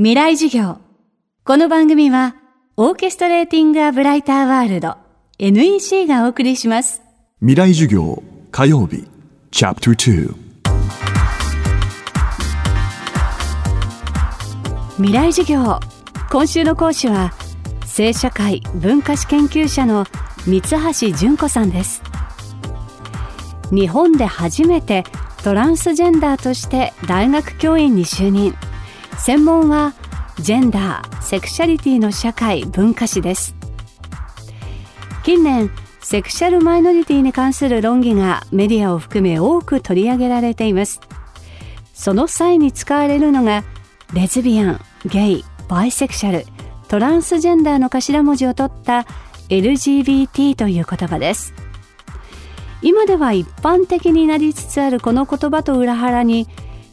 未来授業。この番組は、オーケストレーティング・ア・ブライター・ワールド NEC がお送りします。未来授業火曜日チャプター未来授業。今週の講師は、聖社会文化史研究者の三橋純子さんです。日本で初めてトランスジェンダーとして大学教員に就任。専門はジェンダー、セクシャリティの社会文化史です。近年、セクシャルマイノリティに関する論議がメディアを含め多く取り上げられています。その際に使われるのがレズビアン、ゲイ、バイセクシャル、トランスジェンダーの頭文字を取った LGBT という言葉です。今では一般的になりつつあるこの言葉と裏腹に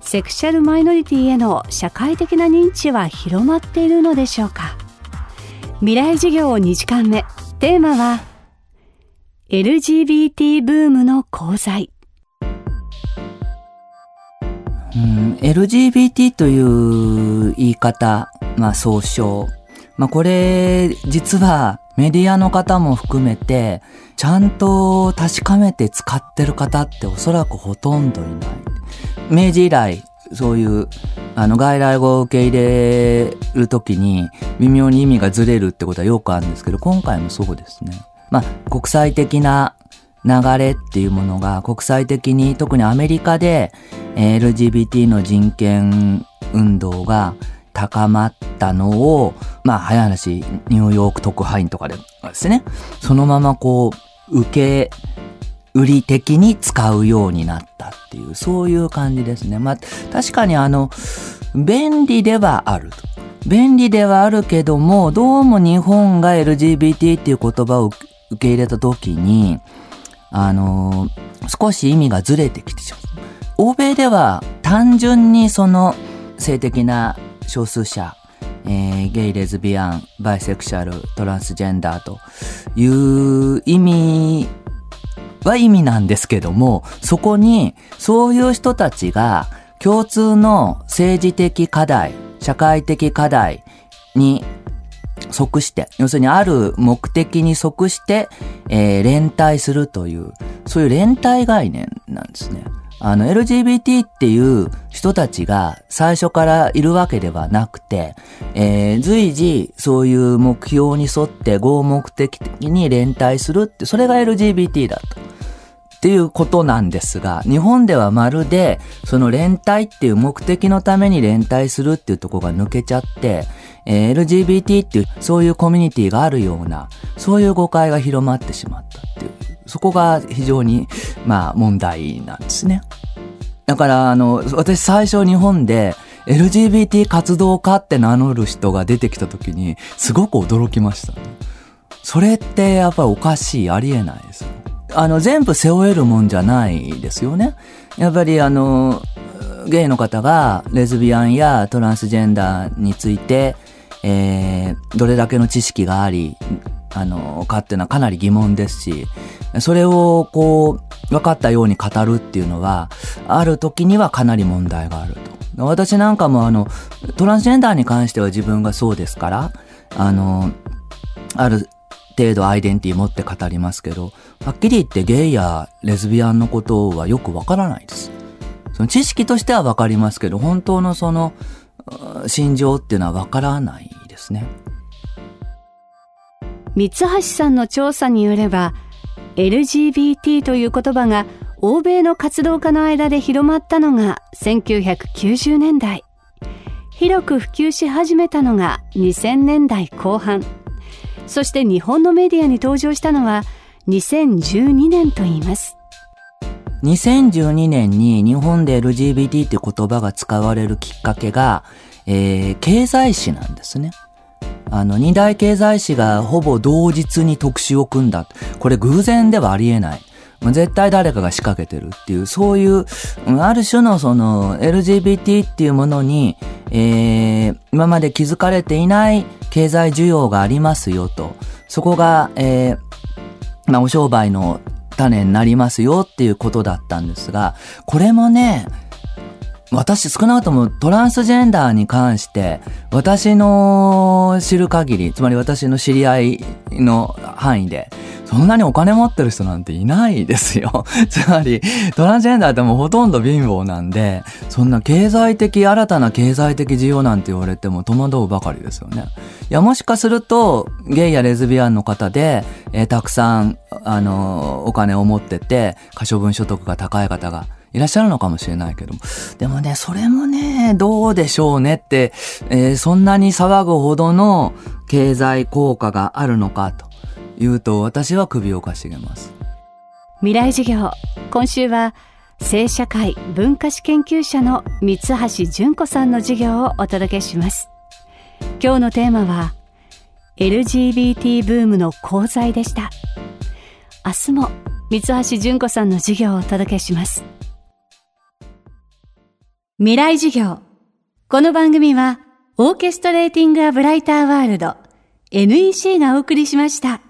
セクシャルマイノリティへの社会的な認知は広まっているのでしょうか？未来授業2時間目テーマは LGBT ブームの功罪うん、LGBT という言い方、まあ総称。まあこれ、実はメディアの方も含めて、ちゃんと確かめて使ってる方っておそらくほとんどいない。明治以来、そういう、あの、外来語を受け入れるときに、微妙に意味がずれるってことはよくあるんですけど、今回もそうですね。まあ、国際的な流れっていうものが国際的に特にアメリカで、LGBT の人権運動が高まったのを、まあ早い話、ニューヨーク特派員とかでですね、そのままこう、受け売り的に使うようになったっていう、そういう感じですね。まあ確かにあの、便利ではあると。便利ではあるけども、どうも日本が LGBT っていう言葉を受け入れた時に、あの少し意味がずれてきてしまう。欧米では単純にその性的な少数者、えーゲイ、レズビアン、バイセクシャル、トランスジェンダーという意味は意味なんですけども、そこにそういう人たちが共通の政治的課題、社会的課題に即して、要するにある目的に即して、えー連帯するという、そういう連帯概念なんですね。あの、LGBT っていう人たちが最初からいるわけではなくて、えー随時そういう目標に沿って合目的的に連帯するって、それが LGBT だと。っていうことなんですが、日本ではまるで、その連帯っていう目的のために連帯するっていうとこが抜けちゃって、えー LGBT っていう、そういうコミュニティがあるような、そういう誤解が広まってしまったっていう、そこが非常に、まあ、問題なんですね。だから、あの、私最初日本で、LGBT 活動家って名乗る人が出てきた時に、すごく驚きました。それってやっぱりおかしい、ありえないです。あの、全部背負えるもんじゃないですよね。やっぱりあの、ゲイの方がレズビアンやトランスジェンダーについて、えー、どれだけの知識があり、あの、かっていうのはかなり疑問ですし、それをこう、分かったように語るっていうのは、ある時にはかなり問題があると。私なんかもあの、トランスジェンダーに関しては自分がそうですから、あの、ある程度アイデンティティ持って語りますけど、はっきり言ってゲイやレズビアンのことはよくわからないです。その知識としてはわかりますけど、本当のその、心情っていうのはわからないですね。三橋さんの調査によれば LGBT という言葉が欧米の活動家の間で広まったのが1990年代広く普及し始めたのが2000年代後半そして日本のメディアに登場したのは2012年と言います2012年に日本で LGBT って言葉が使われるきっかけが、えー経済誌なんですね。あの、二大経済誌がほぼ同日に特集を組んだ。これ偶然ではありえない。絶対誰かが仕掛けてるっていう、そういう、ある種のその LGBT っていうものに、えー今まで気づかれていない経済需要がありますよと。そこが、えーまあ、お商売の種になりますよっていうことだったんですが、これもね、私少なくともトランスジェンダーに関して、私の知る限り、つまり私の知り合いの範囲で、そんなにお金持ってる人なんていないですよ。つまり、トランジェンダーってもうほとんど貧乏なんで、そんな経済的、新たな経済的需要なんて言われても戸惑うばかりですよね。いや、もしかすると、ゲイやレズビアンの方で、えーたくさん、あのお金を持ってて、可処分所得が高い方が、いらっしゃるのかもしれないけども。でもね、それもね、どうでしょうねって、えーそんなに騒ぐほどの経済効果があるのかというと、私は首をかしげます。未来授業今週は性社会文化史研究者の三橋純子さんの授業をお届けします今日のテーマは LGBT ブームの功罪でした明日も三橋純子さんの授業をお届けします未来授業この番組はオーケストレーティング・ア・ブライター・ワールド NEC がお送りしました。